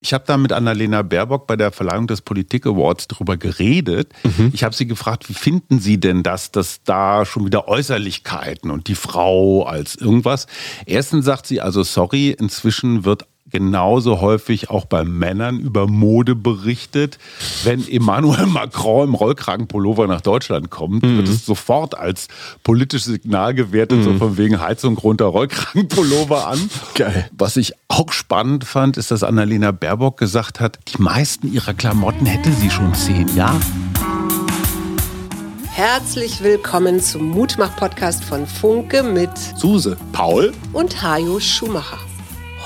Ich habe da mit Annalena Baerbock bei der Verleihung des Politik Awards drüber geredet. Mhm. Ich habe sie gefragt, wie finden Sie denn das, dass da schon wieder Äußerlichkeiten und die Frau als irgendwas? Erstens sagt sie, also sorry, inzwischen wird genauso häufig auch bei Männern über Mode berichtet. Wenn Emmanuel Macron im Rollkragenpullover nach Deutschland kommt, mhm. wird es sofort als politisches Signal gewertet, mhm. so von wegen Heizung runter, Rollkragenpullover an. Geil. Was ich auch spannend fand, ist, dass Annalena Baerbock gesagt hat, die meisten ihrer Klamotten hätte sie schon zehn Jahre. Herzlich willkommen zum Mutmach-Podcast von Funke mit Suse, Paul und Hajo Schumacher.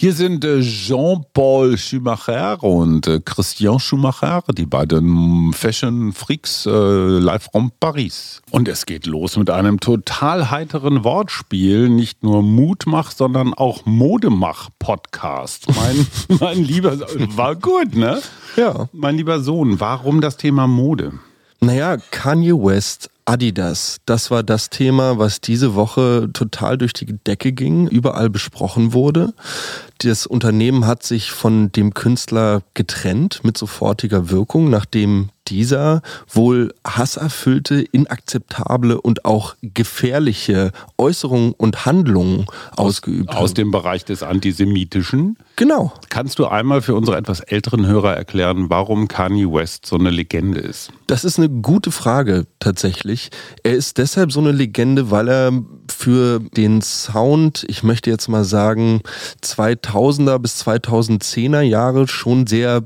Hier sind äh, Jean-Paul Schumacher und äh, Christian Schumacher, die beiden Fashion Freaks äh, live from Paris. Und es geht los mit einem total heiteren Wortspiel. Nicht nur Mutmach, sondern auch Modemach-Podcast. Mein, mein lieber, war gut, ne? Ja. Mein lieber Sohn, warum das Thema Mode? Naja, Kanye West Adidas, das war das Thema, was diese Woche total durch die Decke ging, überall besprochen wurde. Das Unternehmen hat sich von dem Künstler getrennt mit sofortiger Wirkung, nachdem dieser wohl hasserfüllte, inakzeptable und auch gefährliche Äußerungen und Handlungen ausgeübt hat. Aus dem Bereich des Antisemitischen? Genau. Kannst du einmal für unsere etwas älteren Hörer erklären, warum Kanye West so eine Legende ist? Das ist eine gute Frage tatsächlich. Er ist deshalb so eine Legende, weil er für den Sound, ich möchte jetzt mal sagen, 2000er bis 2010er Jahre schon sehr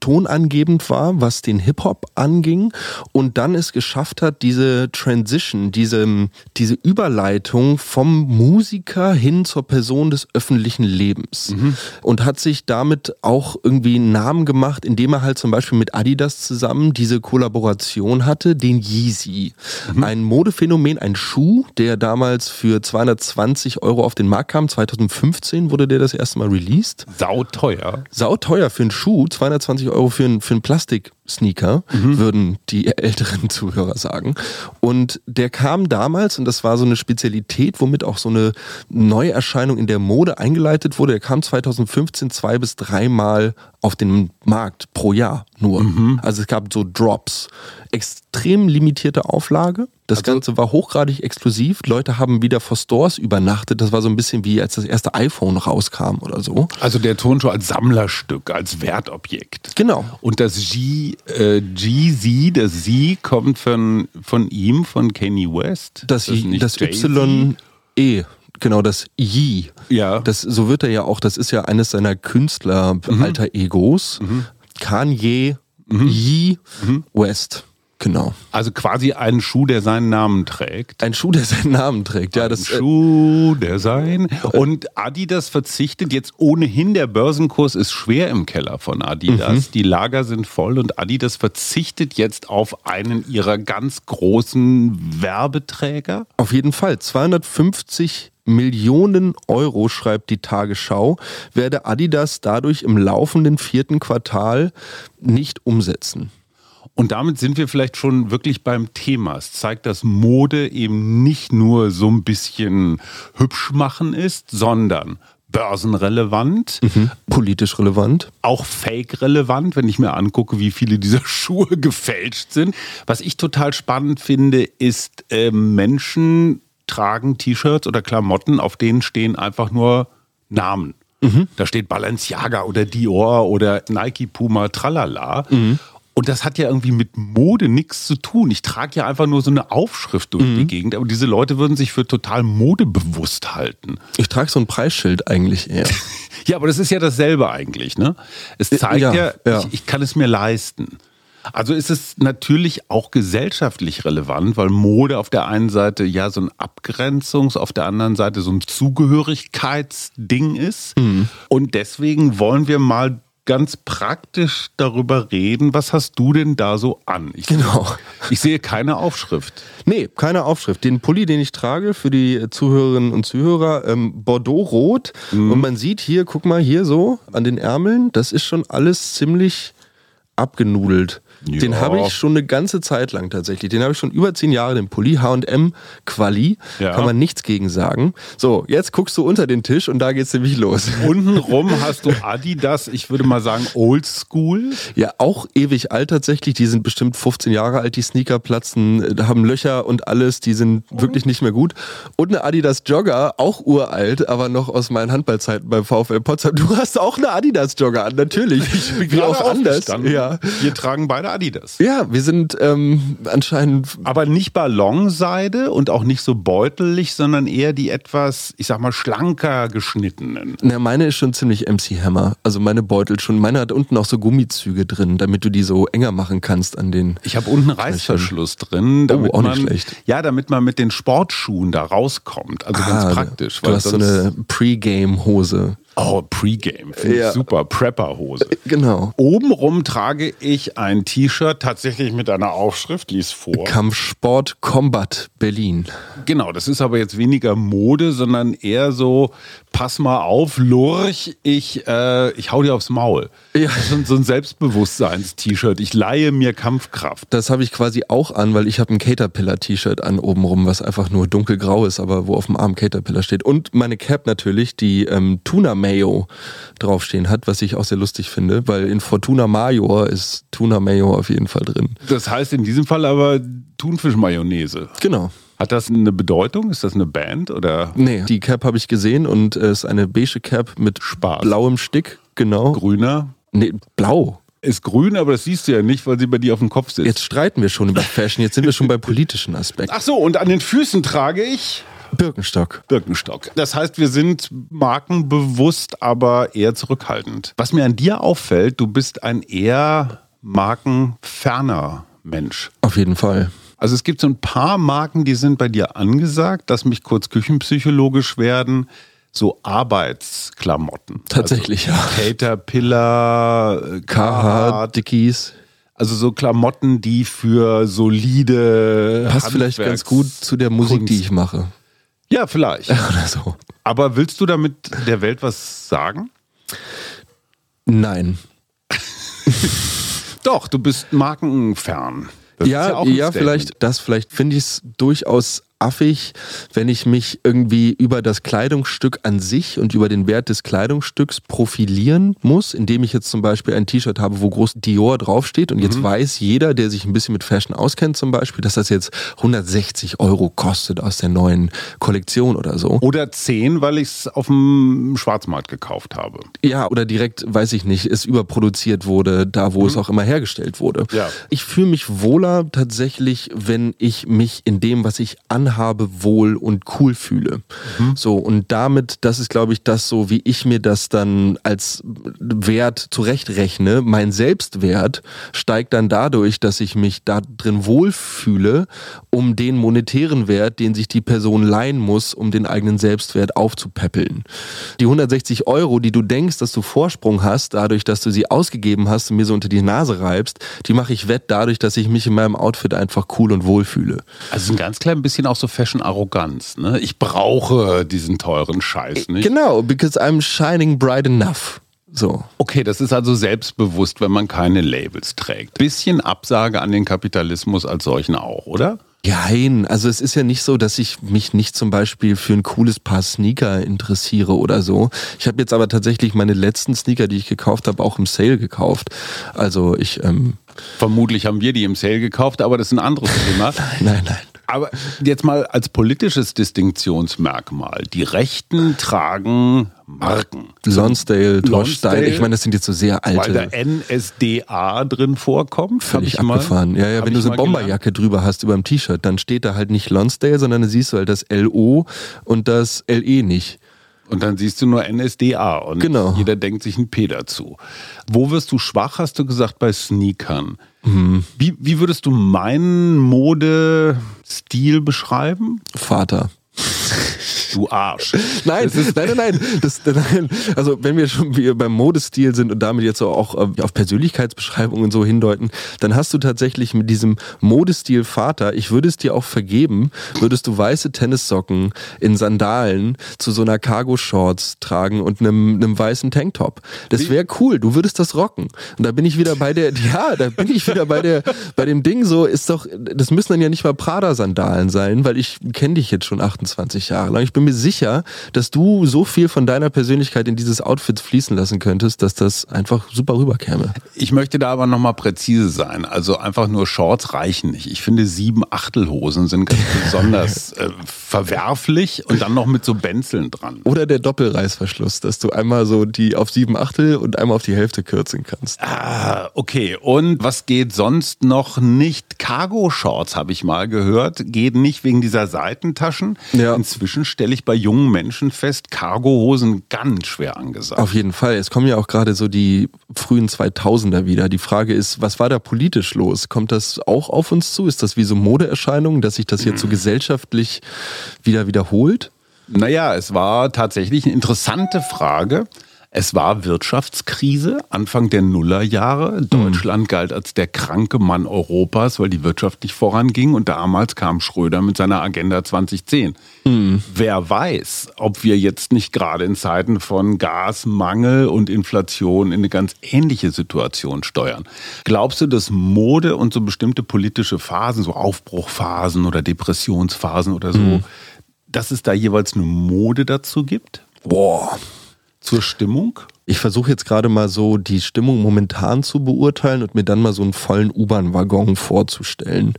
tonangebend war, was den Hip-Hop anging und dann es geschafft hat, diese Transition, diese, diese Überleitung vom Musiker hin zur Person des öffentlichen Lebens mhm. und hat sich damit auch irgendwie einen Namen gemacht, indem er halt zum Beispiel mit Adidas zusammen diese Kollaboration hatte, den Yeezy. Mhm. Ein Modephänomen, ein Schuh, der damals für 220 Euro auf den Markt kam. 2015 wurde der das erste Mal released. Sau teuer. Sau teuer für einen Schuh, 220 Euro für ein, für ein Plastik. Sneaker, mhm. würden die älteren Zuhörer sagen. Und der kam damals, und das war so eine Spezialität, womit auch so eine Neuerscheinung in der Mode eingeleitet wurde. Der kam 2015 zwei bis dreimal auf den Markt pro Jahr nur. Mhm. Also es gab so Drops. Extrem limitierte Auflage. Das also, Ganze war hochgradig exklusiv. Leute haben wieder vor Stores übernachtet. Das war so ein bisschen wie als das erste iPhone rauskam oder so. Also der Turnschuh als Sammlerstück, als Wertobjekt. Genau. Und das G äh, GZ, das Z kommt von, von ihm, von Kanye West. Das, das, das Y E genau das Yi. Ja. Das, so wird er ja auch, das ist ja eines seiner Künstler-Alter-Egos. Mhm. mhm. Kanye mhm. Yi mhm. West. Genau. Also quasi ein Schuh, der seinen Namen trägt. Ein Schuh, der seinen Namen trägt, ja. Das, ein äh, Schuh, der sein. Und Adidas verzichtet jetzt ohnehin, der Börsenkurs ist schwer im Keller von Adidas. Mhm. Die Lager sind voll und Adidas verzichtet jetzt auf einen ihrer ganz großen Werbeträger. Auf jeden Fall. 250 Millionen Euro, schreibt die Tagesschau, werde Adidas dadurch im laufenden vierten Quartal nicht umsetzen. Und damit sind wir vielleicht schon wirklich beim Thema. Es zeigt, dass Mode eben nicht nur so ein bisschen hübsch machen ist, sondern börsenrelevant. Mhm. Politisch relevant. Auch fake-relevant, wenn ich mir angucke, wie viele dieser Schuhe gefälscht sind. Was ich total spannend finde, ist, äh, Menschen tragen T-Shirts oder Klamotten, auf denen stehen einfach nur Namen. Mhm. Da steht Balenciaga oder Dior oder Nike, Puma, tralala. Mhm. Und das hat ja irgendwie mit Mode nichts zu tun. Ich trage ja einfach nur so eine Aufschrift durch mhm. die Gegend. Aber diese Leute würden sich für total modebewusst halten. Ich trage so ein Preisschild eigentlich eher. ja, aber das ist ja dasselbe eigentlich, ne? Es zeigt ja, ja, ja. Ich, ich kann es mir leisten. Also ist es natürlich auch gesellschaftlich relevant, weil Mode auf der einen Seite ja so ein Abgrenzungs-, auf der anderen Seite so ein Zugehörigkeitsding ist. Mhm. Und deswegen wollen wir mal ganz praktisch darüber reden. Was hast du denn da so an? Ich, Genau. Ich sehe keine Aufschrift. Nee, keine Aufschrift. Den Pulli, den ich trage für die Zuhörerinnen und Zuhörer, ähm, Bordeaux-Rot. Und man sieht hier, guck mal hier so an den Ärmeln, das ist schon alles ziemlich abgenudelt. Ja. Den habe ich schon eine ganze Zeit lang tatsächlich. Den habe ich schon über zehn Jahre, den Pulli H&M Quali. Ja. Kann man nichts gegen sagen. So, jetzt guckst du unter den Tisch und da geht's nämlich los. Untenrum hast du Adidas, ich würde mal sagen Oldschool. Ja, auch ewig alt tatsächlich. Die sind bestimmt 15 Jahre alt, die Sneaker platzen, äh, haben Löcher und alles. Die sind wirklich nicht mehr gut. Und eine Adidas Jogger, auch uralt, aber noch aus meinen Handballzeiten beim VfL Potsdam. Du hast auch eine Adidas Jogger an, natürlich. Wie Gerade auch anders. Ja. Wir tragen beide Adidas. ja, wir sind ähm, anscheinend Aber nicht Ballonseide und auch nicht so beutelig, sondern eher die etwas, ich sag mal, schlanker geschnittenen. Na, meine ist schon ziemlich MC Hammer. Also meine Beutel schon. Meine hat unten auch so Gummizüge drin, damit du die so enger machen kannst an den. Ich habe unten Reißverschluss drin, damit Oh, auch man nicht schlecht. ja, damit man mit den Sportschuhen da rauskommt. Also ganz Ah, praktisch. Du hast so eine Pre-Game-Hose. Oh Pre-Game, finde Ja. ich super, Prepper-Hose. Genau. Obenrum trage ich ein T-Shirt, tatsächlich mit einer Aufschrift, lies vor. Kampfsport Combat Berlin. Genau, das ist aber jetzt weniger Mode, sondern eher so, pass mal auf, Lurch, ich, äh, ich hau dir aufs Maul. Ja. Das ist so ein- so ein Selbstbewusstseins-T-Shirt. Ich leihe mir Kampfkraft. Das habe ich quasi auch an, weil ich habe ein Caterpillar-T-Shirt an obenrum, was einfach nur dunkelgrau ist, aber wo auf dem Arm Caterpillar steht. Und meine Cap natürlich, die ähm, Tuna Mayo draufstehen hat, was ich auch sehr lustig finde, weil in Fortuna Major ist Tuna Mayo auf jeden Fall drin. Das heißt in diesem Fall aber Thunfischmayonnaise. Genau. Hat das eine Bedeutung? Ist das eine Band oder Nee, die Cap habe ich gesehen und es ist eine beige Cap mit Spaß. blauem Stick, genau. grüner? Nee, blau. Ist grün, aber das siehst du ja nicht, weil sie bei dir auf dem Kopf sitzt. Jetzt streiten wir schon über Fashion, jetzt sind wir schon bei politischen Aspekten. Ach so, und an den Füßen trage ich Birkenstock. Birkenstock. Das heißt, wir sind markenbewusst, aber eher zurückhaltend. Was mir an dir auffällt, du bist ein eher markenferner Mensch. Auf jeden Fall. Also es gibt so ein paar Marken, die sind bei dir angesagt, dass mich kurz küchenpsychologisch werden. So Arbeitsklamotten. Tatsächlich, also Caterpillar, äh, Carhartt. Dickies. Also so Klamotten, die für solide Passt vielleicht ganz gut zu der Musik, Kunst. die ich mache. Ja, vielleicht. Oder so. Aber willst du damit der Welt was sagen? Nein. Doch, du bist markenfern. Das ja, ja, Statement. vielleicht, das vielleicht finde ich es durchaus affig, wenn ich mich irgendwie über das Kleidungsstück an sich und über den Wert des Kleidungsstücks profilieren muss, indem ich jetzt zum Beispiel ein T-Shirt habe, wo groß Dior draufsteht und Mhm. jetzt weiß jeder, der sich ein bisschen mit Fashion auskennt zum Beispiel, dass das jetzt 160 Euro kostet aus der neuen Kollektion oder so. Oder 10, weil ich es auf dem Schwarzmarkt gekauft habe. Ja, oder direkt, weiß ich nicht, es überproduziert wurde, da wo es auch immer hergestellt wurde. Mhm. Ja. Ich fühle mich wohler tatsächlich, wenn ich mich in dem, was ich anhabe, wohl und cool fühle. Mhm. So, und damit, das ist, glaube ich, das so, wie ich mir das dann als Wert zurechtrechne. Mein Selbstwert steigt dann dadurch, dass ich mich da drin wohlfühle, um den monetären Wert, den sich die Person leihen muss, um den eigenen Selbstwert aufzupäppeln. Die 160 Euro, die du denkst, dass du Vorsprung hast, dadurch, dass du sie ausgegeben hast und mir so unter die Nase reibst, die mache ich wett dadurch, dass ich mich in meinem Outfit einfach cool und wohl fühle. Also ein ganz klein bisschen auch so Fashion-Arroganz. Ne? Ich brauche diesen teuren Scheiß nicht. Genau, because I'm shining bright enough. So. Okay, das ist also selbstbewusst, wenn man keine Labels trägt. Bisschen Absage an den Kapitalismus als solchen auch, oder? Nein, also es ist ja nicht so, dass ich mich nicht zum Beispiel für ein cooles Paar Sneaker interessiere oder so. Ich habe jetzt aber tatsächlich meine letzten Sneaker, die ich gekauft habe, auch im Sale gekauft. Also ich, ähm, Vermutlich haben wir die im Sale gekauft, aber das ist ein anderes Thema. nein, nein. Aber jetzt mal als politisches Distinktionsmerkmal. Die Rechten tragen Marken. Lonsdale, Torstein, ich meine, das sind jetzt so sehr Weil alte. da NSDA drin vorkommt. hab Völlig ich mal- abgefahren. Ja, ja, hab wenn du so mal eine Bomberjacke drüber hast über dem T-Shirt, dann steht da halt nicht Lonsdale, sondern dann siehst du halt das LO und das LE nicht. Und dann siehst du nur NSDA und Genau. jeder denkt sich ein P dazu. Wo wirst du schwach, hast du gesagt, bei Sneakern. Mhm. Wie, wie würdest du meinen Modestil beschreiben? Vater. Du Arsch. Nein, ist, nein, nein, nein, das, nein. Also wenn wir schon wir beim Modestil sind und damit jetzt auch äh, auf Persönlichkeitsbeschreibungen so hindeuten, dann hast du tatsächlich mit diesem Modestil Vater, ich würde es dir auch vergeben, würdest du weiße Tennissocken in Sandalen zu so einer Cargo-Shorts tragen und einem, einem weißen Tanktop. Das wäre cool, du würdest das rocken. Und da bin ich wieder bei der, ja, da bin ich wieder bei der, bei dem Ding so, ist doch, das müssen dann ja nicht mal Prada-Sandalen sein, weil ich kenne dich jetzt schon 28 Jahre lang. Ich bin mir sicher, dass du so viel von deiner Persönlichkeit in dieses Outfit fließen lassen könntest, dass das einfach super rüberkäme. Ich möchte da aber nochmal präzise sein. Also einfach nur Shorts reichen nicht. Ich finde sieben Achtelhosen sind ganz besonders äh, verwerflich und dann noch mit so Benzeln dran. Oder der Doppelreißverschluss, dass du einmal so die auf sieben Achtel und einmal auf die Hälfte kürzen kannst. Ah, okay. Und was geht sonst noch nicht? Cargo-Shorts habe ich mal gehört. Geht nicht wegen dieser Seitentaschen. Ja. Inzwischen stelle ich bei jungen Menschen fest, Cargohosen ganz schwer angesagt. Auf jeden Fall. Es kommen ja auch gerade so die frühen 2000er wieder. Die Frage ist, was war da politisch los? Kommt das auch auf uns zu? Ist das wie so Modeerscheinungen, dass sich das jetzt so gesellschaftlich wieder wiederholt? Naja, es war tatsächlich eine interessante Frage. Es war Wirtschaftskrise Anfang der Nullerjahre. Deutschland galt als der kranke Mann Europas, weil die Wirtschaft nicht voranging. Und damals kam Schröder mit seiner Agenda 2010. Wer weiß, ob wir jetzt nicht gerade in Zeiten von Gasmangel und Inflation in eine ganz ähnliche Situation steuern. Glaubst du, dass Mode und so bestimmte politische Phasen, so Aufbruchphasen oder Depressionsphasen oder so, dass es da jeweils eine Mode dazu gibt? Boah. Zur Stimmung? Ich versuche jetzt gerade mal so die Stimmung momentan zu beurteilen und mir dann mal so einen vollen U-Bahn-Waggon vorzustellen.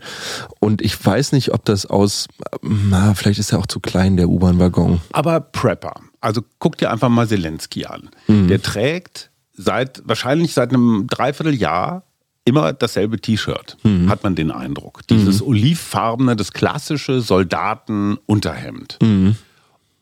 Und ich weiß nicht, ob das aus, na, vielleicht ist er auch zu klein, der U-Bahn-Waggon. Aber Prepper. Also guck dir einfach mal Zelensky an. Der trägt seit, wahrscheinlich seit einem Dreivierteljahr immer dasselbe T-Shirt, hat man den Eindruck. Dieses olivfarbene, das klassische Soldatenunterhemd.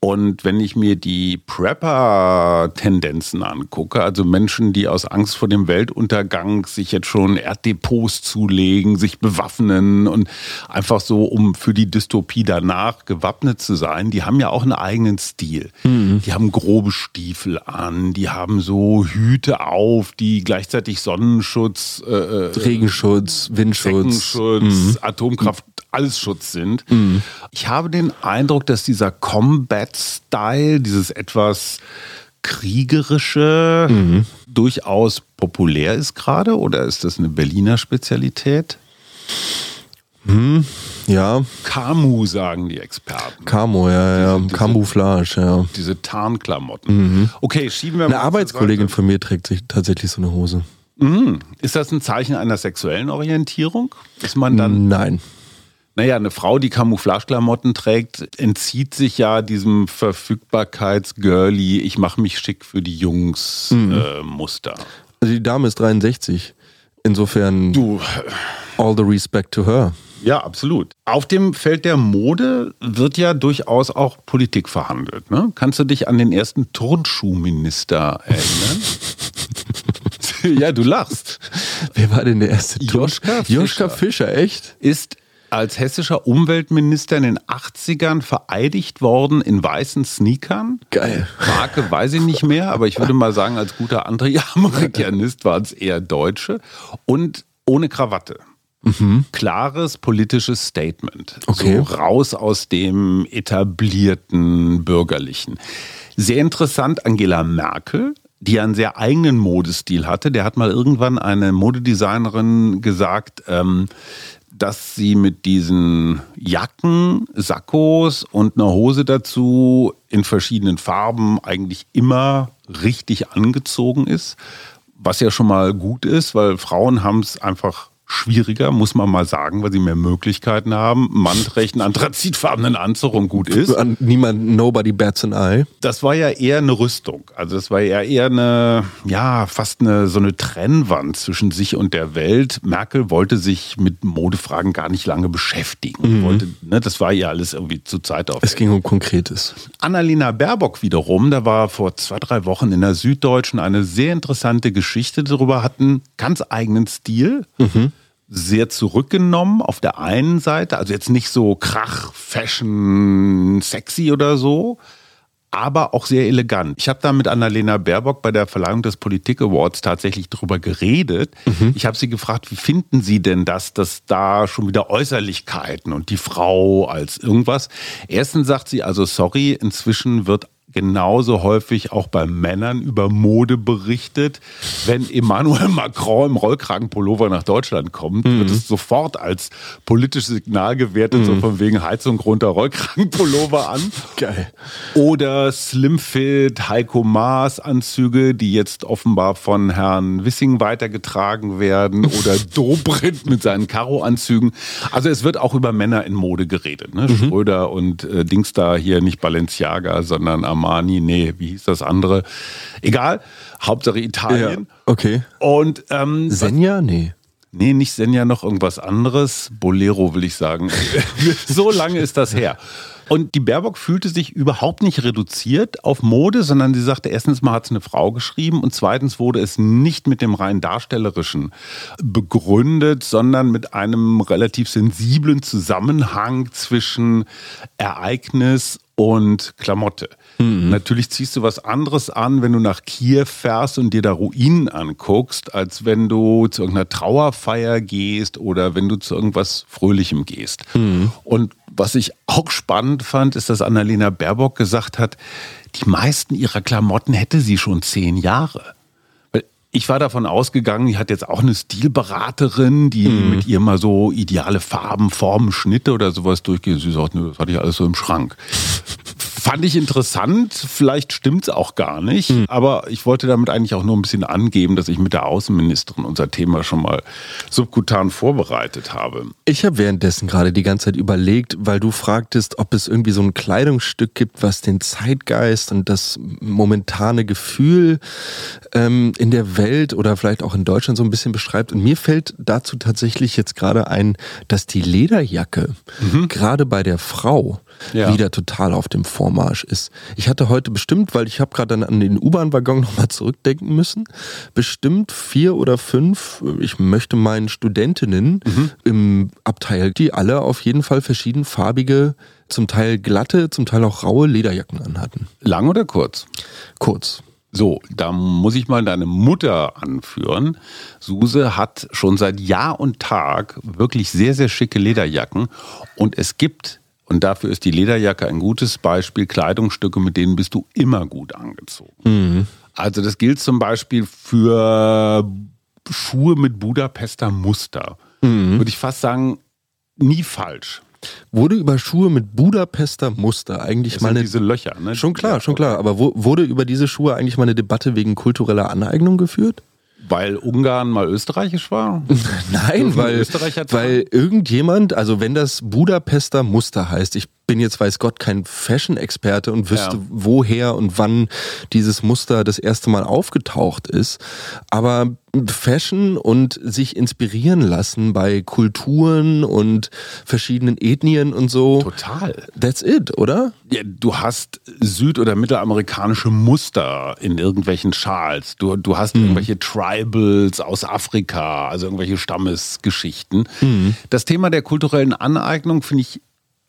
Und wenn ich mir die Prepper-Tendenzen angucke, also Menschen, die aus Angst vor dem Weltuntergang sich jetzt schon Erddepots zulegen, sich bewaffnen und einfach so, um für die Dystopie danach gewappnet zu sein, die haben ja auch einen eigenen Stil. Die haben grobe Stiefel an, die haben so Hüte auf, die gleichzeitig Sonnenschutz, äh, äh, Regenschutz, Windschutz. Deckenschutz, Atomkraft, alles Schutz sind. Ich habe den Eindruck, dass dieser Combat-Style, dieses etwas kriegerische, durchaus populär ist gerade oder ist das eine Berliner Spezialität? Ja, Kamu, sagen die Experten. Camo, ja, ja, Diese- diese- Camouflage, ja. Diese Tarnklamotten. Okay, schieben wir Eine mal zur Arbeitskollegin von mir trägt sich tatsächlich so eine Hose. Seite. Ist das ein Zeichen einer sexuellen Orientierung? Ist man dann Nein. Naja, eine Frau, die Camouflageklamotten trägt, entzieht sich ja diesem Verfügbarkeits-Girly, ich mache mich schick für die Jungs äh, Muster. Also die Dame ist 63. Insofern Du, all the respect to her. ja, absolut. Auf dem Feld der Mode wird ja durchaus auch Politik verhandelt. Ne? Kannst du dich an den ersten Turnschuhminister erinnern? ja, du lachst. Wer war denn der erste Ton? Joschka Joschka Fischer. Fischer, echt? ist als hessischer Umweltminister in den 80ern vereidigt worden in weißen Sneakern. Geil. Marke weiß ich nicht mehr, aber ich würde mal sagen, als guter Anti-Amerikanist waren es eher Deutsche. Und ohne Krawatte. Klares politisches Statement. Okay. So raus aus dem etablierten Bürgerlichen. Sehr interessant, Angela Merkel, die einen sehr eigenen Modestil hatte. Der hat mal irgendwann eine Modedesignerin gesagt, ähm, dass sie mit diesen Jacken, Sakkos und einer Hose dazu in verschiedenen Farben eigentlich immer richtig angezogen ist. Was ja schon mal gut ist, weil Frauen haben es einfach schwieriger, muss man mal sagen, weil sie mehr Möglichkeiten haben. Einen anthrazitfarbenen Anzug gut ist. An niemand, nobody bats an eye. Das war ja eher eine Rüstung. Also das war ja eher eine, ja, fast eine so eine Trennwand zwischen sich und der Welt. Merkel wollte sich mit Modefragen gar nicht lange beschäftigen. Wollte, ne, das war ja alles irgendwie zu Zeit auf. Es ging um Konkretes. Annalena Baerbock wiederum, da war vor zwei, drei Wochen in der Süddeutschen eine sehr interessante Geschichte darüber, hat einen ganz eigenen Stil, sehr zurückgenommen auf der einen Seite, also jetzt nicht so Krach, Fashion, sexy oder so, aber auch sehr elegant. Ich habe da mit Annalena Baerbock bei der Verleihung des Politik Awards tatsächlich drüber geredet. Mhm. Ich habe sie gefragt, wie finden Sie denn das, dass da schon wieder Äußerlichkeiten und die Frau als irgendwas? Erstens sagt sie also, sorry, inzwischen wird genauso häufig auch bei Männern über Mode berichtet. Wenn Emmanuel Macron im Rollkragenpullover nach Deutschland kommt, mhm. wird es sofort als politisches Signal gewertet, mhm. so von wegen Heizung runter, Rollkragenpullover an. Geil. Oder Slimfit, Heiko Maas Anzüge, die jetzt offenbar von Herrn Wissing weitergetragen werden. Oder Dobrindt mit seinen Karo-Anzügen. Also es wird auch über Männer in Mode geredet. Ne? Mhm. Schröder und äh, Dings da hier nicht Balenciaga, sondern am Armani, nee, wie hieß das andere? Egal, Hauptsache Italien. Ja, okay. Und ähm, Senja? Nee. Nee, nicht Senja, noch irgendwas anderes. Bolero will ich sagen. so lange ist das her. Und die Baerbock fühlte sich überhaupt nicht reduziert auf Mode, sondern sie sagte, erstens mal hat es eine Frau geschrieben und zweitens wurde es nicht mit dem rein darstellerischen begründet, sondern mit einem relativ sensiblen Zusammenhang zwischen Ereignis und Klamotte. Mhm. Natürlich ziehst du was anderes an, wenn du nach Kiew fährst und dir da Ruinen anguckst, als wenn du zu irgendeiner Trauerfeier gehst oder wenn du zu irgendwas Fröhlichem gehst. Mhm. Und was ich auch spannend fand, ist, dass Annalena Baerbock gesagt hat, die meisten ihrer Klamotten hätte sie schon zehn Jahre. Ich war davon ausgegangen, die hat jetzt auch eine Stilberaterin, die mhm. mit ihr mal so ideale Farben, Formen, Schnitte oder sowas durchgeht. Sie sagt, nö, das hatte ich alles so im Schrank. Fand ich interessant, vielleicht stimmt es auch gar nicht, mhm. aber ich wollte damit eigentlich auch nur ein bisschen angeben, dass ich mit der Außenministerin unser Thema schon mal subkutan vorbereitet habe. Ich habe währenddessen gerade die ganze Zeit überlegt, weil du fragtest, ob es irgendwie so ein Kleidungsstück gibt, was den Zeitgeist und das momentane Gefühl ähm, in der Welt oder vielleicht auch in Deutschland so ein bisschen beschreibt. Und mir fällt dazu tatsächlich jetzt gerade ein, dass die Lederjacke mhm. gerade bei der Frau ja. wieder total auf dem Vormarsch ist. Ich hatte heute bestimmt, weil ich habe gerade an den U-Bahn-Waggon nochmal zurückdenken müssen, bestimmt vier oder fünf, ich möchte meinen Studentinnen mhm. im Abteil, die alle auf jeden Fall verschiedenfarbige, zum Teil glatte, zum Teil auch raue Lederjacken anhatten. Lang oder kurz? Kurz. So, da muss ich mal deine Mutter anführen. Suse hat schon seit Jahr und Tag wirklich sehr, sehr schicke Lederjacken. Und es gibt und dafür ist die Lederjacke ein gutes Beispiel. Kleidungsstücke, mit denen bist du immer gut angezogen. Mhm. Also das gilt zum Beispiel für Schuhe mit Budapester Muster. Mhm. Würde ich fast sagen, nie falsch. Wurde über Schuhe mit Budapester Muster eigentlich das mal eine, diese Löcher, ne? Schon klar, schon klar. Aber wo, wurde über diese Schuhe eigentlich mal eine Debatte wegen kultureller Aneignung geführt? Weil Ungarn mal österreichisch war? Nein, weil, weil irgendjemand, also wenn das Budapester Muster heißt, ich bin jetzt weiß Gott kein Fashion-Experte und wüsste, ja. woher und wann dieses Muster das erste Mal aufgetaucht ist. Aber Fashion und sich inspirieren lassen bei Kulturen und verschiedenen Ethnien und so. Total. That's it, oder? Ja, du hast süd- oder mittelamerikanische Muster in irgendwelchen Schals. Du, du hast mhm. irgendwelche Tribals aus Afrika, also irgendwelche Stammesgeschichten. Mhm. Das Thema der kulturellen Aneignung finde ich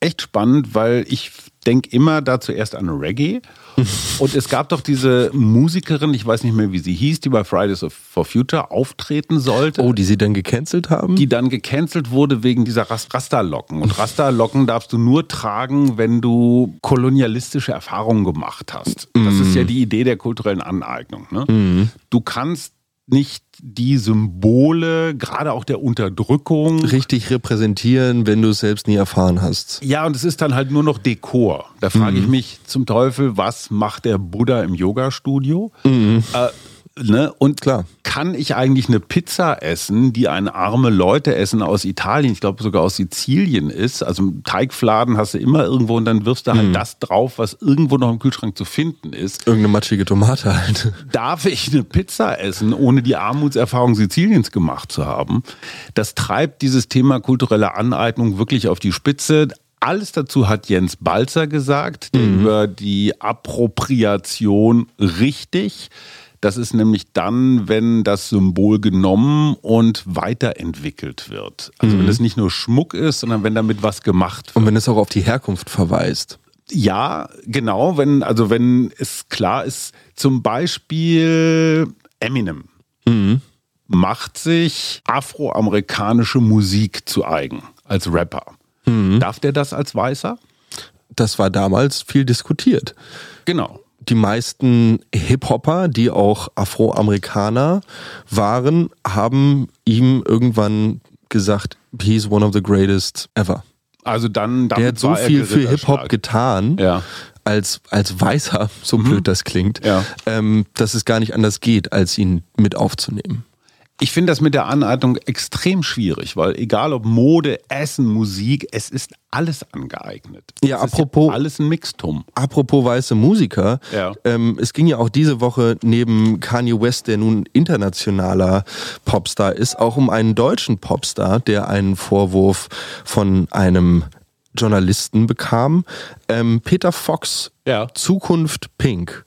echt spannend, weil ich denke immer da zuerst an Reggae. Und es gab doch diese Musikerin, ich weiß nicht mehr, wie sie hieß, die bei Fridays for Future auftreten sollte. Oh, die sie dann gecancelt haben? Die dann gecancelt wurde wegen dieser Rasta-Locken. Und Rasta-Locken darfst du nur tragen, wenn du kolonialistische Erfahrungen gemacht hast. Das ist ja mm. die Idee der kulturellen Aneignung. Ne? Mm. Du kannst nicht die Symbole, gerade auch der Unterdrückung. Richtig repräsentieren, wenn du es selbst nie erfahren hast. Ja, und es ist dann halt nur noch Dekor. Da frage mhm. ich mich zum Teufel, was macht der Buddha im Yoga-Studio? Mhm. Äh, Ne? Und Klar. kann ich eigentlich eine Pizza essen, die eine arme Leute essen aus Italien, ich glaube sogar aus Sizilien ist? Also Teigfladen hast du immer irgendwo und dann wirfst du halt mhm. das drauf, was irgendwo noch im Kühlschrank zu finden ist. Irgendeine matschige Tomate halt. Darf ich eine Pizza essen, ohne die Armutserfahrung Siziliens gemacht zu haben? Das treibt dieses Thema kulturelle Aneignung wirklich auf die Spitze. Alles dazu hat Jens Balzer gesagt, der mhm. über die Appropriation richtig Das ist nämlich dann, wenn das Symbol genommen und weiterentwickelt wird. Also mhm. wenn es nicht nur Schmuck ist, sondern wenn damit was gemacht wird. Und wenn es auch auf die Herkunft verweist. Ja, genau, wenn, also wenn es klar ist, zum Beispiel Eminem mhm. macht sich afroamerikanische Musik zu eigen als Rapper. Mhm. Darf der das als Weißer? Das war damals viel diskutiert. Genau. Die meisten Hip-Hopper, die auch Afroamerikaner waren, haben ihm irgendwann gesagt, he's one of the greatest ever. Also dann, der hat so viel für Hip-Hop getan, ja. als, als Weißer, so mhm. blöd das klingt, ja. ähm, dass es gar nicht anders geht, als ihn mit aufzunehmen. Ich finde das mit der Aneignung extrem schwierig, weil egal ob Mode, Essen, Musik, es ist alles angeeignet. Ja, es apropos. Ja alles ein Mixtum. Apropos weiße Musiker. Ja. Ähm, es ging ja auch diese Woche neben Kanye West, der nun internationaler Popstar ist, auch um einen deutschen Popstar, der einen Vorwurf von einem Journalisten bekam. Ähm, Peter Fox, ja. Zukunft Pink.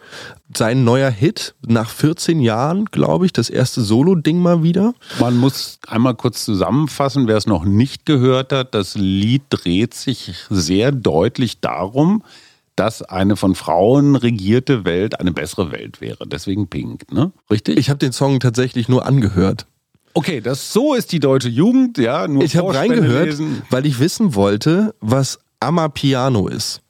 Sein neuer Hit nach 14 Jahren, glaube ich, das erste Solo-Ding mal wieder. Man muss einmal kurz zusammenfassen, wer es noch nicht gehört hat. Das Lied dreht sich sehr deutlich darum, dass eine von Frauen regierte Welt eine bessere Welt wäre. Deswegen Pink, ne? Richtig? Ich habe den Song tatsächlich nur angehört. Okay, das so ist die deutsche Jugend, ja. Nur ich habe reingehört, lesen. weil ich wissen wollte, was Amapiano ist.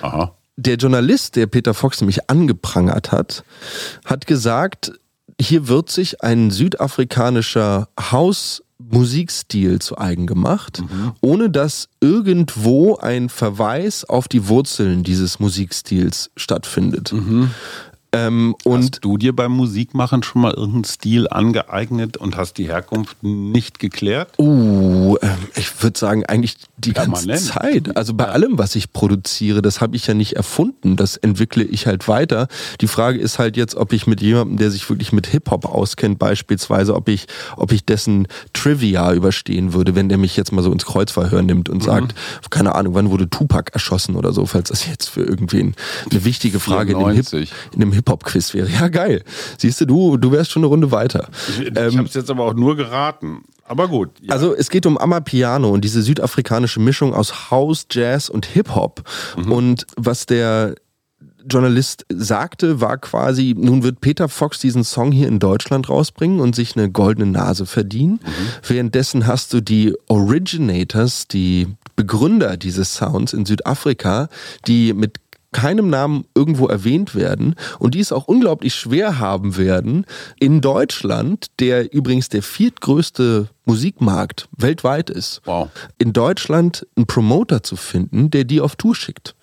Aha. Der Journalist, der Peter Fox nämlich angeprangert hat, hat gesagt, hier wird sich ein südafrikanischer Hausmusikstil zu eigen gemacht, mhm. ohne dass irgendwo ein Verweis auf die Wurzeln dieses Musikstils stattfindet. Mhm. Ähm, hast du dir beim Musikmachen schon mal irgendeinen Stil angeeignet und hast die Herkunft nicht geklärt? Uh, äh, ich würde sagen, eigentlich die ganze Zeit. Also bei ja. allem, was ich produziere, das habe ich ja nicht erfunden. Das entwickle ich halt weiter. Die Frage ist halt jetzt, ob ich mit jemandem, der sich wirklich mit Hip-Hop auskennt, beispielsweise, ob ich, ob ich dessen Trivia überstehen würde, wenn der mich jetzt mal so ins Kreuzverhör nimmt und mhm. sagt, keine Ahnung, wann wurde Tupac erschossen oder so, falls das jetzt für irgendwen eine wichtige Frage 94. in einem Hip-Hop Hip-Hop-Quiz wäre. Ja, geil. Siehst du, du, du wärst schon eine Runde weiter. Ich, ich ähm, habe es jetzt aber auch nur geraten. Aber gut. Ja. Also es geht um Amapiano und diese südafrikanische Mischung aus House, Jazz und Hip-Hop. Mhm. Und was der Journalist sagte, war quasi, nun wird Peter Fox diesen Song hier in Deutschland rausbringen und sich eine goldene Nase verdienen. Mhm. Währenddessen hast du die Originators, die Begründer dieses Sounds in Südafrika, die mit keinem Namen irgendwo erwähnt werden und die es auch unglaublich schwer haben werden, in Deutschland, der übrigens der viertgrößte Musikmarkt weltweit ist, wow. in Deutschland einen Promoter zu finden, der die auf Tour schickt.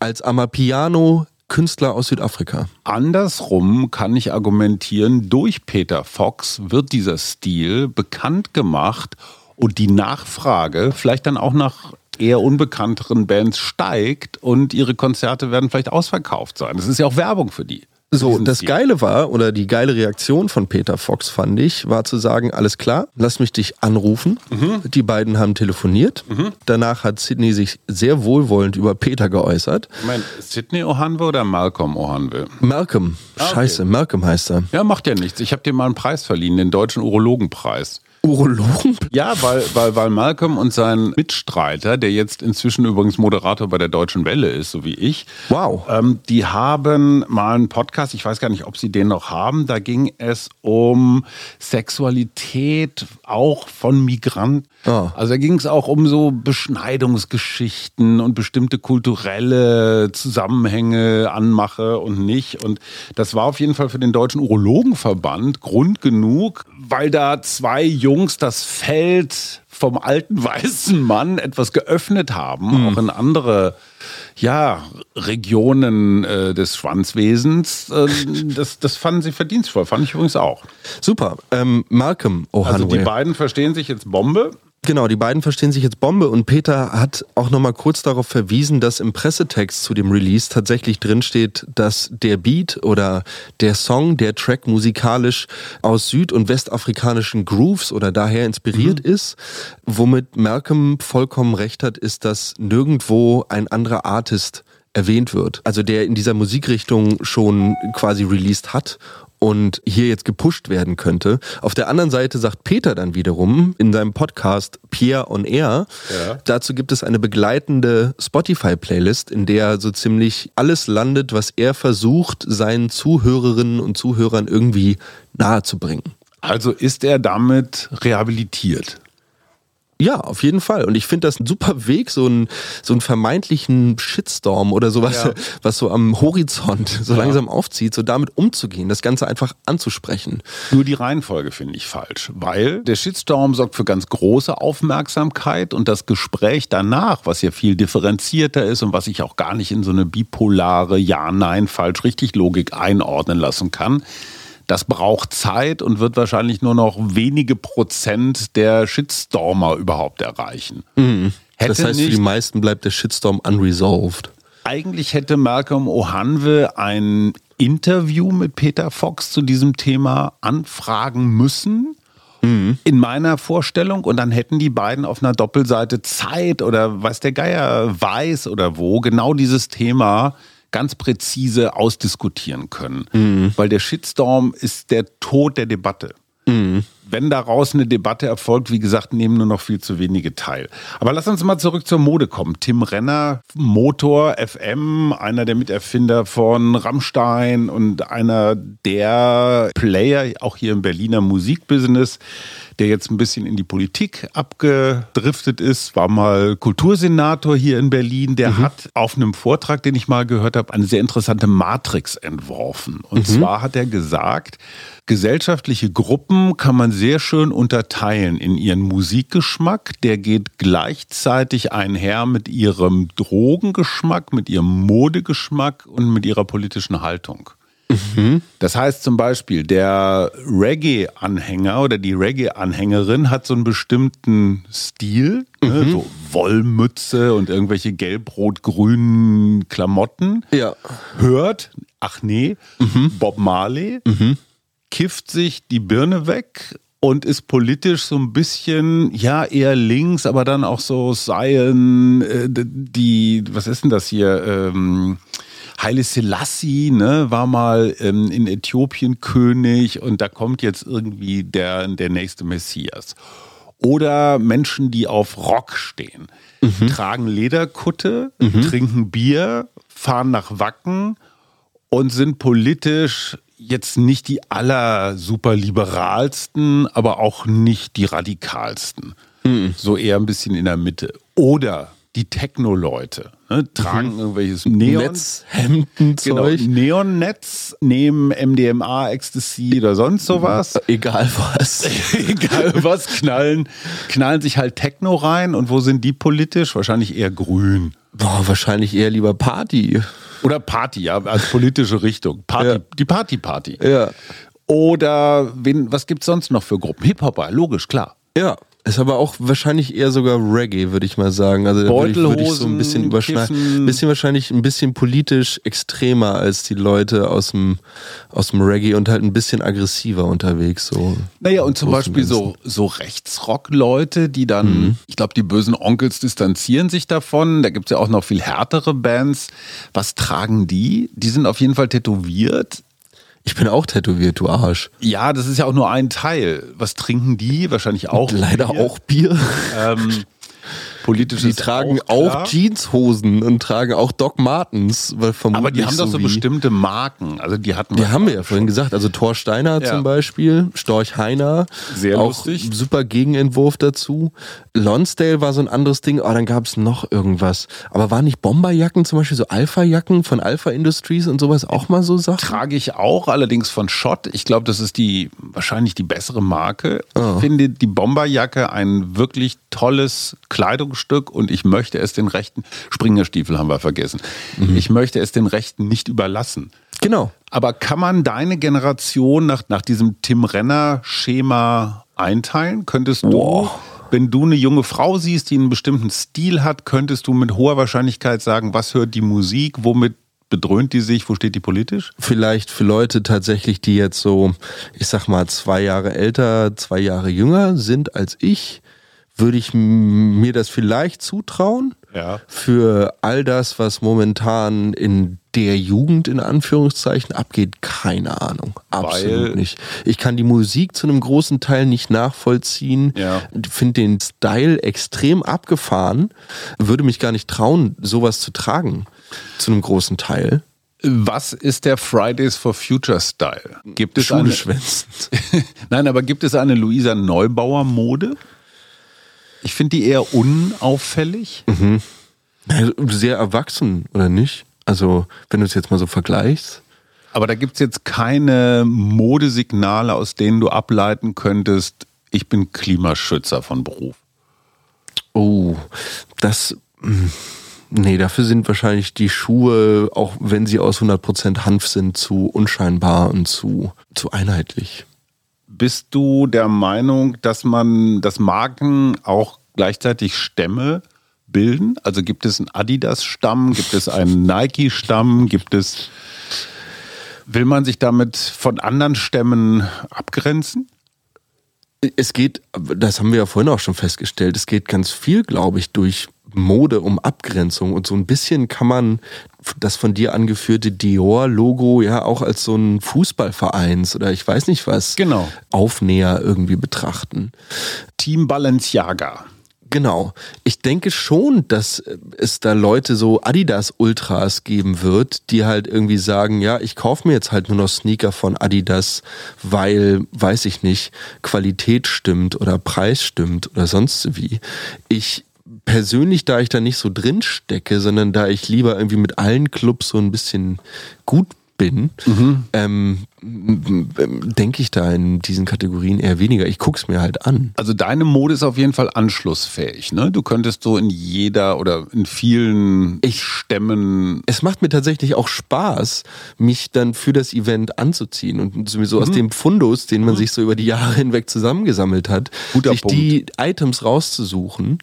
Als Amapiano Künstler aus Südafrika. Andersrum kann ich argumentieren, durch Peter Fox wird dieser Stil bekannt gemacht und die Nachfrage vielleicht dann auch nach eher unbekannteren Bands steigt und ihre Konzerte werden vielleicht ausverkauft sein. Das ist ja auch Werbung für die. So, das. Geile war, oder die geile Reaktion von Peter Fox fand ich, war zu sagen, alles klar, lass mich dich anrufen. Mhm. Die beiden haben telefoniert. Mhm. Danach hat Sidney sich sehr wohlwollend über Peter geäußert. Ich meine, Sidney Ohanwe oder Malcolm Ohanwe? Malcolm. Ah, okay. Scheiße, Malcolm heißt er. Ja, macht ja nichts. Ich habe dir mal einen Preis verliehen, den Deutschen Urologenpreis. Urologen? Ja, weil, weil, weil Malcolm und sein Mitstreiter, der jetzt inzwischen übrigens Moderator bei der Deutschen Welle ist, so wie ich, wow. Ähm, die haben mal einen Podcast, ich weiß gar nicht, ob sie den noch haben, da ging es um Sexualität auch von Migranten. Oh. Also da ging es auch um so Beschneidungsgeschichten und bestimmte kulturelle Zusammenhänge, Anmache und nicht. Und das war auf jeden Fall für den Deutschen Urologenverband Grund genug, weil da zwei Jungs das Feld vom alten weißen Mann etwas geöffnet haben, mhm. auch in andere ja, Regionen äh, des Schwanzwesens. Äh, das, das fanden sie verdienstvoll, fand ich übrigens auch. Super. Ähm, Malcolm O'Hanway. Also die beiden verstehen sich jetzt Bombe. Genau, die beiden verstehen sich jetzt Bombe und Peter hat auch nochmal kurz darauf verwiesen, dass im Pressetext zu dem Release tatsächlich drinsteht, dass der Beat oder der Song, der Track musikalisch aus süd- und westafrikanischen Grooves oder daher inspiriert mhm. ist. Womit Malcolm vollkommen recht hat, ist, dass nirgendwo ein anderer Artist erwähnt wird. Also der in dieser Musikrichtung schon quasi released hat und hier jetzt gepusht werden könnte. Auf der anderen Seite sagt Peter dann wiederum in seinem Podcast Pierre on Air, ja. dazu gibt es eine begleitende Spotify-Playlist, in der so ziemlich alles landet, was er versucht, seinen Zuhörerinnen und Zuhörern irgendwie nahezubringen. Also ist er damit rehabilitiert? Ja, auf jeden Fall. Und ich finde das ein super Weg, so einen, so einen vermeintlichen Shitstorm oder sowas, ja. was so am Horizont so ja. langsam aufzieht, so damit umzugehen, das Ganze einfach anzusprechen. Nur die Reihenfolge finde ich falsch, weil der Shitstorm sorgt für ganz große Aufmerksamkeit und das Gespräch danach, was ja viel differenzierter ist und was ich auch gar nicht in so eine bipolare Ja, Nein, falsch, richtig Logik einordnen lassen kann, das braucht Zeit und wird wahrscheinlich nur noch wenige Prozent der Shitstormer überhaupt erreichen. Mhm. Das heißt, für die meisten bleibt der Shitstorm unresolved. Eigentlich hätte Malcolm Ohanwe ein Interview mit Peter Fox zu diesem Thema anfragen müssen. Mhm. In meiner Vorstellung. Und dann hätten die beiden auf einer Doppelseite Zeit oder weiß der Geier weiß oder wo genau dieses Thema ganz präzise ausdiskutieren können. Mhm. Weil der Shitstorm ist der Tod der Debatte. Mhm. Wenn daraus eine Debatte erfolgt, wie gesagt, nehmen nur noch viel zu wenige teil. Aber lass uns mal zurück zur Mode kommen. Tim Renner, Motor FM, einer der Miterfinder von Rammstein und einer der Player auch hier im Berliner Musikbusiness der jetzt ein bisschen in die Politik abgedriftet ist, war mal Kultursenator hier in Berlin. Der mhm. hat auf einem Vortrag, den ich mal gehört habe, eine sehr interessante Matrix entworfen. Und mhm. zwar hat er gesagt, gesellschaftliche Gruppen kann man sehr schön unterteilen in ihren Musikgeschmack. Der geht gleichzeitig einher mit ihrem Drogengeschmack, mit ihrem Modegeschmack und mit ihrer politischen Haltung. Mhm. Das heißt zum Beispiel, der Reggae-Anhänger oder die Reggae-Anhängerin hat so einen bestimmten Stil, ne, mhm. ne, so Wollmütze und irgendwelche gelb-rot-grünen Klamotten. Ja. Hört, ach nee, mhm. Bob Marley, mhm. kifft sich die Birne weg und ist politisch so ein bisschen, ja, eher links, aber dann auch so seien äh, die, was ist denn das hier? Ähm, Haile Selassie ne, war mal ähm, in Äthiopien König und da kommt jetzt irgendwie der, der nächste Messias. Oder Menschen, die auf Rock stehen, mhm. tragen Lederkutte, mhm. trinken Bier, fahren nach Wacken und sind politisch jetzt nicht die aller superliberalsten, aber auch nicht die radikalsten. Mhm. So eher ein bisschen in der Mitte. Oder die Techno-Leute ne, tragen mhm. irgendwelches Neon Netzhemden genau, Neonnetz nehmen MDMA, Ecstasy oder sonst sowas. Egal was. Egal was, knallen, knallen sich halt Techno rein und wo sind die politisch? Wahrscheinlich eher grün. Boah, wahrscheinlich eher lieber Party. Oder Party, ja, als politische Richtung. Party, ja. Die Party-Party. Ja. Oder wen, was gibt's sonst noch für Gruppen? Hip-Hopper, logisch, klar. Ja. Ist aber auch wahrscheinlich eher sogar Reggae, würde ich mal sagen. Also würde ich, würd ich so ein bisschen überschneiden. Ein bisschen wahrscheinlich ein bisschen politisch extremer als die Leute aus dem, aus dem Reggae und halt ein bisschen aggressiver unterwegs. So naja, und zum Beispiel so, so Rechtsrock-Leute, die dann, mhm. ich glaube, die bösen Onkels distanzieren sich davon. Da gibt es ja auch noch viel härtere Bands. Was tragen die? Die sind auf jeden Fall tätowiert ich bin auch tätowiert, du Arsch. Ja, das ist ja auch nur ein Teil. Was trinken die? Wahrscheinlich auch. Leider Bier. auch Bier. Ähm, Politisch die tragen auch, auch Jeanshosen und tragen auch Doc Martens. Weil Aber die haben so doch so bestimmte Marken. Also die hatten Die haben wir ja vorhin gesagt. Also Thor Steiner ja. zum Beispiel, Storch Heiner. Sehr auch lustig. Super Gegenentwurf dazu. Lonsdale war so ein anderes Ding. Oh, dann gab es noch irgendwas. Aber waren nicht Bomberjacken zum Beispiel, so Alpha-Jacken von Alpha Industries und sowas auch mal so Sachen? Trage ich auch, allerdings von Schott. Ich glaube, das ist die wahrscheinlich die bessere Marke. Oh. Ich finde die Bomberjacke ein wirklich tolles Kleidungsstück und ich möchte es den Rechten, Springerstiefel haben wir vergessen, mhm. ich möchte es den Rechten nicht überlassen. Genau. Aber kann man deine Generation nach, nach diesem Tim Renner-Schema einteilen? Könntest du, wow. wenn du eine junge Frau siehst, die einen bestimmten Stil hat, könntest du mit hoher Wahrscheinlichkeit sagen, was hört die Musik, womit bedröhnt die sich? Wo steht die politisch? Vielleicht für Leute tatsächlich, die jetzt so, ich sag mal, zwei Jahre älter, zwei Jahre jünger sind als ich, würde ich mir das vielleicht zutrauen. Ja. für all das, was momentan in der Jugend in Anführungszeichen abgeht, keine Ahnung. Absolut Weil- nicht. Ich kann die Musik zu einem großen Teil nicht nachvollziehen. Ja. Finde den Style extrem abgefahren. Würde mich gar nicht trauen, sowas zu tragen. Zu einem großen Teil. Was ist der Fridays for Future Style? Gibt es Schule eine. Nein, aber gibt es eine Luisa Neubauer Mode? Ich finde die eher unauffällig. Ja, Sehr erwachsen, oder nicht? Also, wenn du es jetzt mal so vergleichst. Aber da gibt es jetzt keine Modesignale, aus denen du ableiten könntest, ich bin Klimaschützer von Beruf. Oh, das. mh, Nee, dafür sind wahrscheinlich die Schuhe, auch wenn sie aus 100% Hanf sind, zu unscheinbar und zu, zu einheitlich. Bist du der Meinung, dass man, dass Marken auch gleichzeitig Stämme bilden? Also gibt es einen Adidas-Stamm, gibt es einen Nike-Stamm, gibt es. Will man sich damit von anderen Stämmen abgrenzen? Es geht, das haben wir ja vorhin auch schon festgestellt, es geht ganz viel, glaube ich, durch Mode um Abgrenzung und so ein bisschen kann man das von dir angeführte Dior-Logo ja auch als so ein Fußballvereins oder ich weiß nicht was Genau. Aufnäher irgendwie betrachten. Team Balenciaga. Genau. Ich denke schon, dass es da Leute so Adidas Ultras geben wird, die halt irgendwie sagen, ja, ich kaufe mir jetzt halt nur noch Sneaker von Adidas, weil, weiß ich nicht, Qualität stimmt oder Preis stimmt oder sonst wie. Ich persönlich, da ich da nicht so drin stecke, sondern da ich lieber irgendwie mit allen Clubs so ein bisschen gut bin, ähm, m- m- denke ich da in diesen Kategorien eher weniger. Ich guck's mir halt an. Also deine Mode ist auf jeden Fall anschlussfähig, ne? Du könntest so in jeder oder in vielen Ich- Stämmen. es macht mir tatsächlich auch Spaß, mich dann für das Event anzuziehen und sowieso Mhm. aus dem Fundus, den man sich so über die Jahre hinweg zusammengesammelt hat, Guter sich die Items rauszusuchen,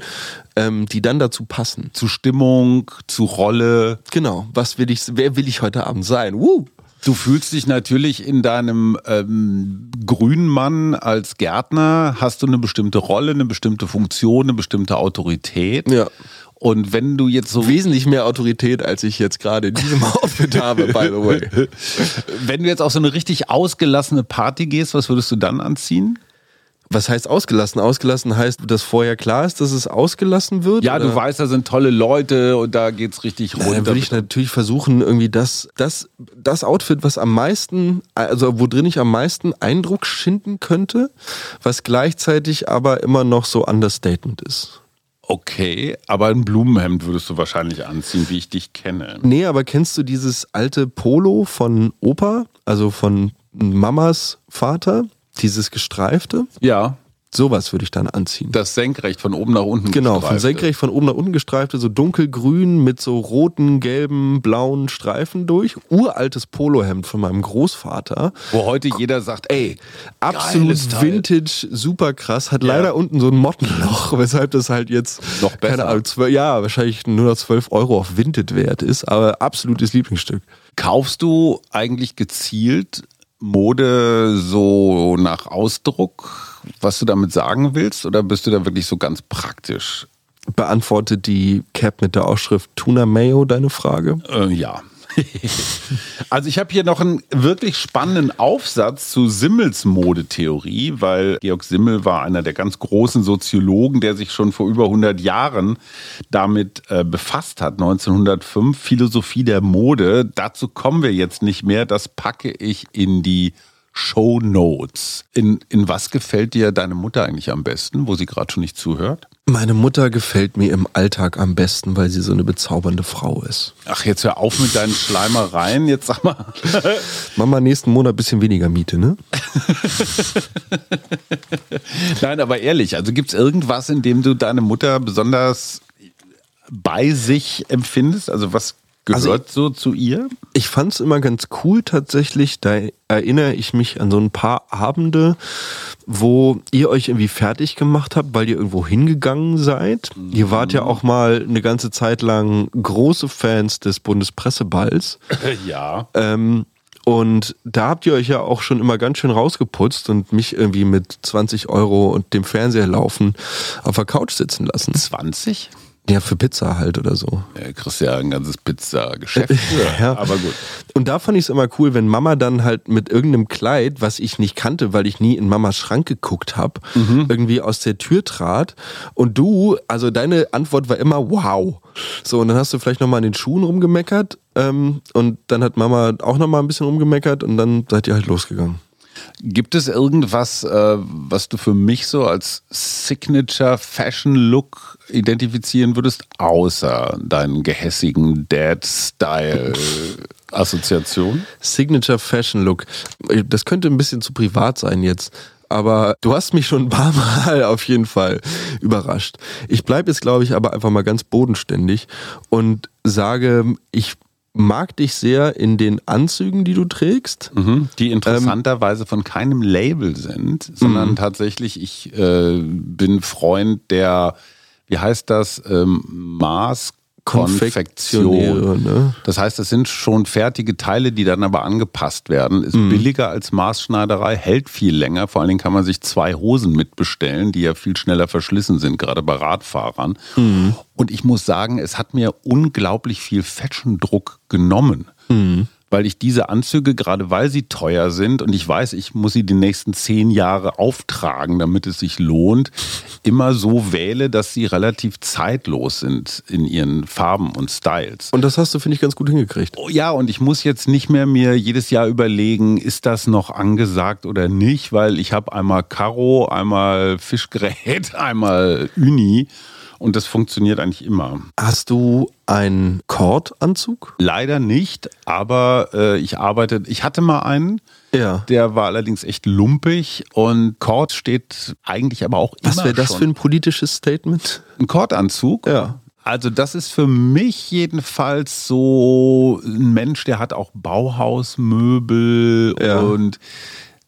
ähm, die dann dazu passen. Zu Stimmung, zu Rolle. Genau, was will ich, wer will ich heute Abend sein? Woo! Du fühlst dich natürlich in deinem ähm, grünen Mann als Gärtner, hast du eine bestimmte Rolle, eine bestimmte Funktion, eine bestimmte Autorität. Ja. Und wenn du jetzt so Wesentlich mehr Autorität, als ich jetzt gerade in diesem Outfit habe, by the way. Wenn du jetzt auf so eine richtig ausgelassene Party gehst, was würdest du dann anziehen? Was heißt ausgelassen? Ausgelassen heißt, dass vorher klar ist, dass es ausgelassen wird? Ja, du oder? weißt, da sind tolle Leute und da geht's richtig Na, runter. Dann würde ich natürlich versuchen, irgendwie das, das, das Outfit, was am meisten, also wo drin ich am meisten Eindruck schinden könnte, was gleichzeitig aber immer noch so understatement ist. okay, aber ein Blumenhemd würdest du wahrscheinlich anziehen, wie ich dich kenne. Nee, aber kennst du dieses alte Polo von Opa, also von Mamas Vater? Dieses gestreifte? Ja, Sowas würde ich dann anziehen. das senkrecht von oben nach unten. Genau, von gestreifte. senkrecht von oben nach unten gestreifte, so dunkelgrün mit so roten, gelben, blauen Streifen durch. Uraltes Polohemd von meinem Großvater. Wo heute jeder sagt, ey, Absolut vintage, super krass. Hat Ja. leider unten so ein Mottenloch, weshalb das halt jetzt Noch besser. keine Ahnung, 12, ja, wahrscheinlich nur noch 12 Euro auf Vinted wert ist, aber absolutes Lieblingsstück. Kaufst du eigentlich gezielt Mode so nach Ausdruck, was du damit sagen willst, oder bist du da wirklich so ganz praktisch? Beantwortet die Cap mit der Ausschrift Tuna Mayo deine Frage? Äh, ja. also ich habe hier noch einen wirklich spannenden Aufsatz zu Simmels Modetheorie, weil Georg Simmel war einer der ganz großen Soziologen, der sich schon vor über 100 Jahren damit äh, befasst hat, 1905, Philosophie der Mode. Dazu kommen wir jetzt nicht mehr, das packe ich in die Show Notes. In, in was gefällt dir deine Mutter eigentlich am besten, wo sie gerade schon nicht zuhört? Meine Mutter gefällt mir im Alltag am besten, weil sie so eine bezaubernde Frau ist. Ach, jetzt hör auf mit deinen Schleimereien. Jetzt sag mal. Mama, nächsten Monat ein bisschen weniger Miete, ne? Nein, aber ehrlich, also gibt es irgendwas, in dem du deine Mutter besonders bei sich empfindest? Also was gehört Also so zu ihr? Ich fand es immer ganz cool tatsächlich. Da erinnere ich mich an so ein paar Abende, wo ihr euch irgendwie fertig gemacht habt, weil ihr irgendwo hingegangen seid. Ihr wart ja auch mal eine ganze Zeit lang große Fans des Bundespresseballs. Ja. Ähm, und da habt ihr euch ja auch schon immer ganz schön rausgeputzt und mich irgendwie mit 20 Euro und dem Fernseher laufen auf der Couch sitzen lassen. 20? Ja, für Pizza halt oder so. Ja, kriegst ja ein ganzes Pizza-Geschäft. ja, aber gut. Und da fand ich es immer cool, wenn Mama dann halt mit irgendeinem Kleid, was ich nicht kannte, weil ich nie in Mamas Schrank geguckt habe, mhm. irgendwie aus der Tür trat. Und du, also deine Antwort war immer wow. So, und dann hast du vielleicht nochmal an den Schuhen rumgemeckert. Ähm, und dann hat Mama auch nochmal ein bisschen rumgemeckert und dann seid ihr halt losgegangen. Gibt es irgendwas, äh, was du für mich so als Signature Fashion Look identifizieren würdest, außer deinen gehässigen Dad-Style-Assoziation? Signature Fashion Look. Das könnte ein bisschen zu privat sein jetzt aber du hast mich schon ein paar Mal auf jeden Fall überrascht. Ich bleibe jetzt, glaube ich, aber einfach mal ganz bodenständig und sage, ich mag dich sehr in den Anzügen, die du trägst. Mhm, die interessanterweise ähm, von keinem Label sind, sondern mhm. tatsächlich, ich äh, bin Freund der, wie heißt das, ähm, Maß Konfektion. Ne? Das heißt, es sind schon fertige Teile, die dann aber angepasst werden. Ist mhm. billiger als Maßschneiderei, hält viel länger. Vor allen Dingen kann man sich zwei Hosen mitbestellen, die ja viel schneller verschlissen sind, gerade bei Radfahrern. Mhm. Und ich muss sagen, es hat mir unglaublich viel Fashion-Druck genommen. Mhm weil ich diese Anzüge, gerade weil sie teuer sind und ich weiß, ich muss sie die nächsten zehn Jahre auftragen, damit es sich lohnt, immer so wähle, dass sie relativ zeitlos sind in ihren Farben und Styles. Und das hast du, finde ich, ganz gut hingekriegt. Oh, ja, und ich muss jetzt nicht mehr mir jedes Jahr überlegen, ist das noch angesagt oder nicht, weil ich habe einmal Karo, einmal Fischgerät, einmal Uni. Und das funktioniert eigentlich immer. Hast du einen Kordanzug? Leider nicht, aber äh, ich arbeite, ich hatte mal einen. Ja. Der war allerdings echt lumpig und Kord steht eigentlich aber auch Was immer. Was wäre das schon. für ein politisches Statement? Ein Kordanzug? Ja. Also das ist für mich jedenfalls so ein Mensch, der hat auch Bauhausmöbel ja. und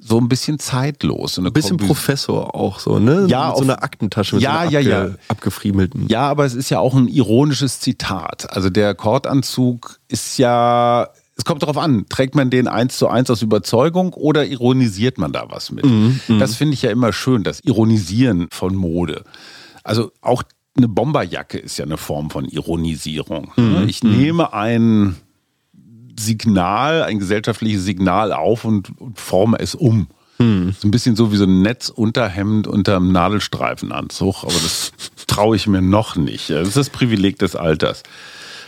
so ein bisschen zeitlos. ein bisschen Kombi Professor auch so, ne? Ja, mit so eine Aktentasche mit ja, so einer ja, abge ja. abgefriemelten. Ja, aber es ist ja auch ein ironisches Zitat. Also der Kordanzug ist ja, es kommt darauf an, trägt man den eins zu eins aus Überzeugung oder ironisiert man da was mit? Mhm, mhm. das finde ich ja immer schön, das Ironisieren von Mode. Also auch eine Bomberjacke ist ja eine Form von Ironisierung. Mhm, ich mhm. nehme einen Signal, ein gesellschaftliches Signal auf und, und forme es um. Hm. So ein bisschen so wie so ein Netzunterhemd unter einem Nadelstreifenanzug, aber das traue ich mir noch nicht. Das ist das Privileg des Alters.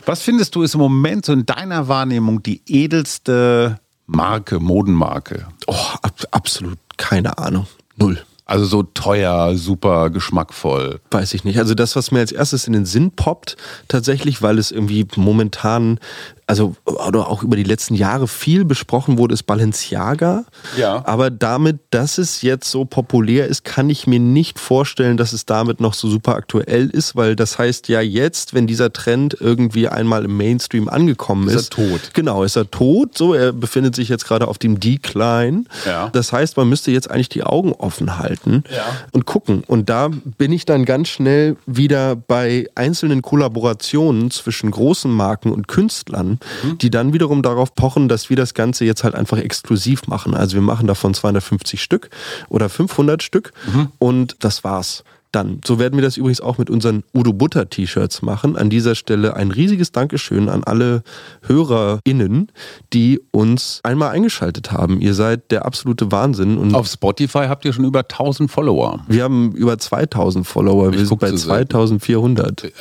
Was findest du ist im Moment so in deiner Wahrnehmung die edelste Marke, Modenmarke? Oh, ab, absolut keine Ahnung. Null. Also so teuer, super geschmackvoll. Weiß ich nicht. Also das, was mir als erstes in den Sinn poppt, tatsächlich, weil es irgendwie momentan also oder auch über die letzten Jahre viel besprochen wurde, ist Balenciaga. Ja. Aber damit, dass es jetzt so populär ist, kann ich mir nicht vorstellen, dass es damit noch so super aktuell ist, weil das heißt ja jetzt, wenn dieser Trend irgendwie einmal im Mainstream angekommen ist, ist er tot. Genau, ist er tot. So, er befindet sich jetzt gerade auf dem Decline. Ja. Das heißt, man müsste jetzt eigentlich die Augen offen halten ja. und gucken. Und da bin ich dann ganz schnell wieder bei einzelnen Kollaborationen zwischen großen Marken und Künstlern mhm. die dann wiederum darauf pochen, dass wir das Ganze jetzt halt einfach exklusiv machen. Also wir machen davon 250 Stück oder 500 Stück mhm. und das war's dann. So werden wir das übrigens auch mit unseren Udo Butter T-Shirts machen. An dieser Stelle ein riesiges Dankeschön an alle HörerInnen, die uns einmal eingeschaltet haben. Ihr seid der absolute Wahnsinn. Und Auf Spotify habt ihr schon über 1000 Follower. Wir haben über 2000 Follower. Wir ich sind bei 2400. Äh,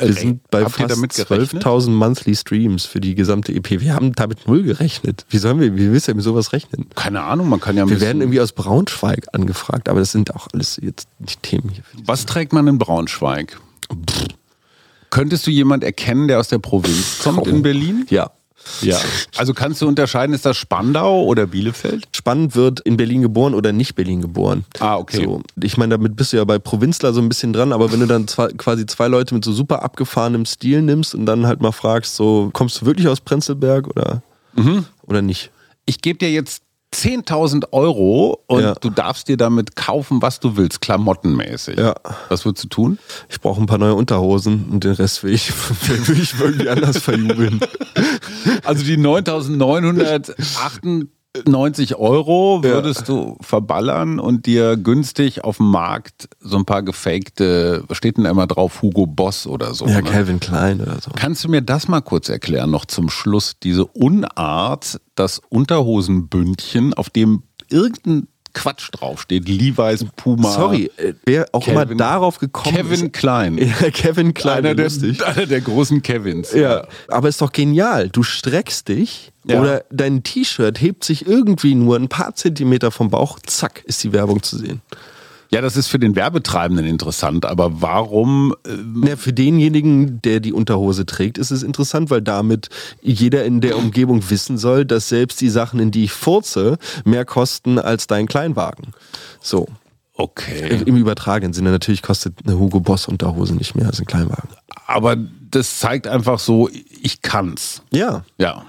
wir sind bei fast 12.000 Monthly Streams für die gesamte EP. Wir haben damit null gerechnet. Wie sollen wir, wie willst du mit sowas rechnen? Keine Ahnung, man kann ja Wir werden irgendwie aus Braunschweig angefragt, aber das sind auch alles jetzt nicht Themen hier. Was trägt man in Braunschweig? Pff. Könntest du jemand erkennen, der aus der Provinz kommt oh. in Berlin? Ja. Ja. Also kannst du unterscheiden, ist das Spandau oder Bielefeld? Spannend wird in Berlin geboren oder nicht Berlin geboren. Ah, okay. So, ich meine, damit bist du ja bei Provinzler so ein bisschen dran, aber wenn du dann zwei, quasi zwei Leute mit so super abgefahrenem Stil nimmst und dann halt mal fragst, so, kommst du wirklich aus Prenzlberg oder, mhm. oder nicht? Ich gebe dir jetzt 10.000 Euro und ja. du darfst dir damit kaufen, was du willst, klamottenmäßig. Ja. Was würdest du tun? Ich brauche ein paar neue Unterhosen und den Rest will ich, will ich irgendwie anders verjubeln. Also die 9.998 90 Euro würdest ja. du verballern und dir günstig auf dem Markt so ein paar gefakte, was steht denn da immer drauf, Hugo Boss oder so. Ja, ne? Calvin Klein oder so. Kannst du mir das mal kurz erklären, noch zum Schluss? Diese Unart, das Unterhosenbündchen, auf dem irgendein Quatsch draufsteht. Levi's, Puma. Sorry, äh, wer auch Kevin, immer darauf gekommen Kevin ist. Kevin Klein. Ja, Kevin Klein, einer der, einer der großen Kevins. Ja, ja, aber ist doch genial. Du streckst dich ja. oder dein T-Shirt hebt sich irgendwie nur ein paar Zentimeter vom Bauch, zack, ist die Werbung zu sehen. Ja, das ist für den Werbetreibenden interessant, aber warum? Ähm ja, für denjenigen, der die Unterhose trägt, ist es interessant, weil damit jeder in der Umgebung wissen soll, dass selbst die Sachen, in die ich furze, mehr kosten als dein Kleinwagen. So. Okay. Im übertragenen Sinne. Natürlich kostet eine Hugo Boss Unterhose nicht mehr als ein Kleinwagen. Aber das zeigt einfach so, ich kann's. Ja. Ja.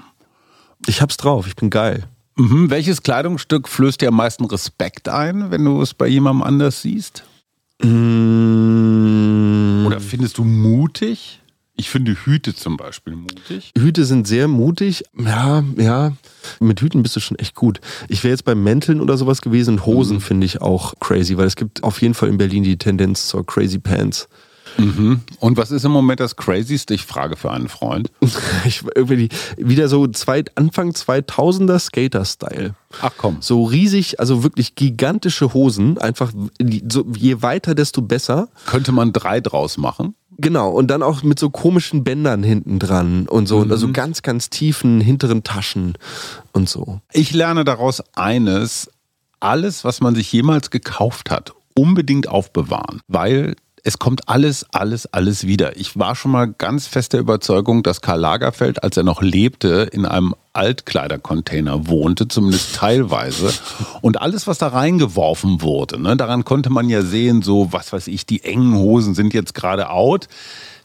Ich hab's drauf, ich bin geil. Mhm. Welches Kleidungsstück flößt dir am meisten Respekt ein, wenn du es bei jemandem anders siehst? Mm. Oder findest du mutig? Ich finde Hüte zum Beispiel mutig. Hüte sind sehr mutig. Ja, ja. Mit Hüten bist du schon echt gut. Ich wäre jetzt bei Mänteln oder sowas gewesen. Hosen mhm. finde ich auch crazy, weil es gibt auf jeden Fall in Berlin die Tendenz zur Crazy Pants. Mhm. Und was ist im Moment das Crazyste? Ich frage für einen Freund. ich, irgendwie wieder so zwei, Anfang 2000er Skater-Style. Ach komm. So riesig, also wirklich gigantische Hosen. Einfach so, je weiter, desto besser. Könnte man drei draus machen? Genau, und dann auch mit so komischen Bändern hinten dran und so, mhm. also ganz, ganz tiefen hinteren Taschen und so. Ich lerne daraus eines, alles, was man sich jemals gekauft hat, unbedingt aufbewahren, weil es kommt alles, alles, alles wieder. Ich war schon mal ganz fest der Überzeugung, dass Karl Lagerfeld, als er noch lebte, in einem Altkleidercontainer wohnte, zumindest teilweise. Und alles, was da reingeworfen wurde, ne, daran konnte man ja sehen, so, was weiß ich, die engen Hosen sind jetzt gerade out.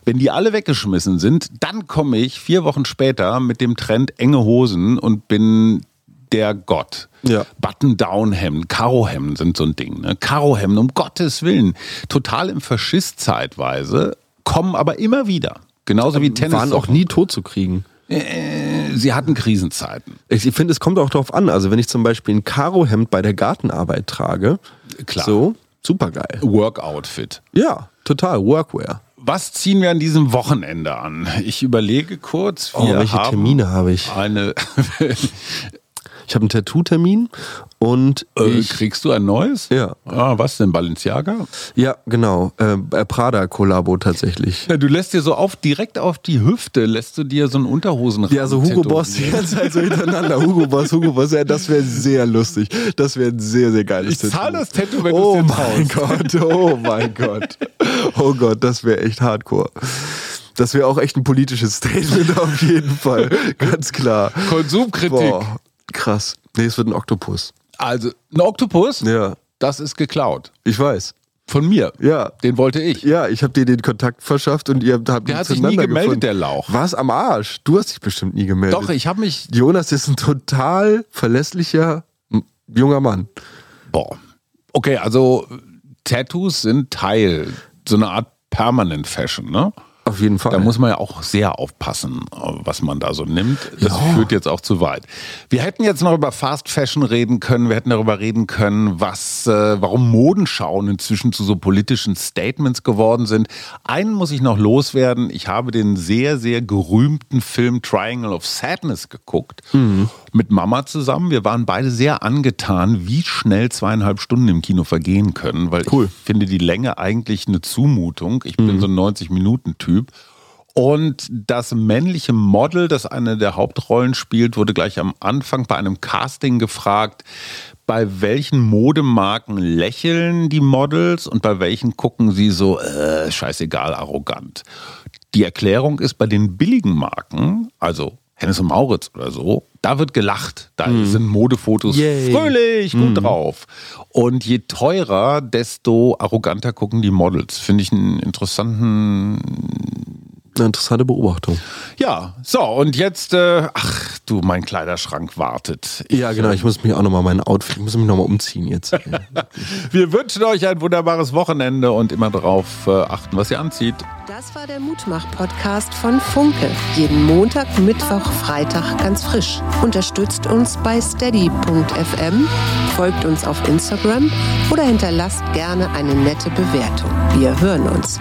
Wenn die alle weggeschmissen sind, dann komme ich vier Wochen später mit dem Trend enge Hosen und bin der Gott. Ja. Button-Down-Hemden, Karohemden sind so ein Ding. Ne? Karohemden, um Gottes Willen. Total im Faschiss zeitweise, kommen aber immer wieder. Genauso wie Tennis. Waren auch nie tot zu kriegen. Äh, sie hatten Krisenzeiten. Ich finde, es kommt auch darauf an. Also wenn ich zum Beispiel ein Karohemd bei der Gartenarbeit trage, Klar. so, super geil. Workout-Fit. Ja, total, Workwear. Was ziehen wir an diesem Wochenende an? Ich überlege kurz. Oh, welche Termine habe ich? Eine Ich habe einen Tattoo-Termin und äh, kriegst du ein neues? Ja. Ah, was denn Balenciaga? Ja, genau. Äh, Prada Kollabo tatsächlich. Ja, du lässt dir so auf direkt auf die Hüfte lässt du dir so einen Unterhosen Ja, so Hugo Boss die ganze Zeit so hintereinander. Hugo Boss, Hugo Boss. Ja, das wäre sehr lustig. Das wäre ein sehr sehr geiles ich Tattoo. Ich zahle das Tattoo, wenn oh du es Oh mein Gott. Oh mein Gott. Oh Gott, das wäre echt Hardcore. Das wäre auch echt ein politisches Statement auf jeden Fall. Ganz klar. Konsumkritik. Boah. Krass. Nee, es wird ein Oktopus. Also, ein Oktopus? Ja. Das ist geklaut. Ich weiß. Von mir? Ja. Den wollte ich. Ja, ich habe dir den Kontakt verschafft und ihr habt Der hat sich nie gemeldet, gefunden. der Lauch. Was am Arsch? Du hast dich bestimmt nie gemeldet. Doch, ich habe mich. Jonas ist ein total verlässlicher junger Mann. Boah. Okay, also Tattoos sind Teil, so eine Art Permanent Fashion, ne? Auf jeden Fall. Da muss man ja auch sehr aufpassen, was man da so nimmt. Das ja. führt jetzt auch zu weit. Wir hätten jetzt noch über Fast Fashion reden können. Wir hätten darüber reden können, was, äh, warum Modenschauen inzwischen zu so politischen Statements geworden sind. Einen muss ich noch loswerden. Ich habe den sehr, sehr gerühmten Film Triangle of Sadness geguckt. Mhm. Mit Mama zusammen. Wir waren beide sehr angetan, wie schnell zweieinhalb Stunden im Kino vergehen können, weil cool. ich finde die Länge eigentlich eine Zumutung. Ich bin mhm. so ein 90-Minuten-Typ. Typ. Und das männliche Model, das eine der Hauptrollen spielt, wurde gleich am Anfang bei einem Casting gefragt, bei welchen Modemarken lächeln die Models und bei welchen gucken sie so, äh, scheißegal, arrogant. Die Erklärung ist, bei den billigen Marken, also Hennes und Mauritz oder so, da wird gelacht. Da mm. sind Modefotos Yay. fröhlich, gut mm. drauf. Und je teurer, desto arroganter gucken die Models. Finde ich einen interessanten Eine interessante Beobachtung. Ja, so und jetzt, äh, ach du, mein Kleiderschrank wartet. Ich, ja, genau, ich muss mich auch nochmal mein Outfit, ich muss mich nochmal umziehen jetzt. Wir wünschen euch ein wunderbares Wochenende und immer darauf äh, achten, was ihr anzieht. Das war der Mutmach-Podcast von Funke. Jeden Montag, Mittwoch, Freitag ganz frisch. Unterstützt uns bei steady.fm, folgt uns auf Instagram oder hinterlasst gerne eine nette Bewertung. Wir hören uns.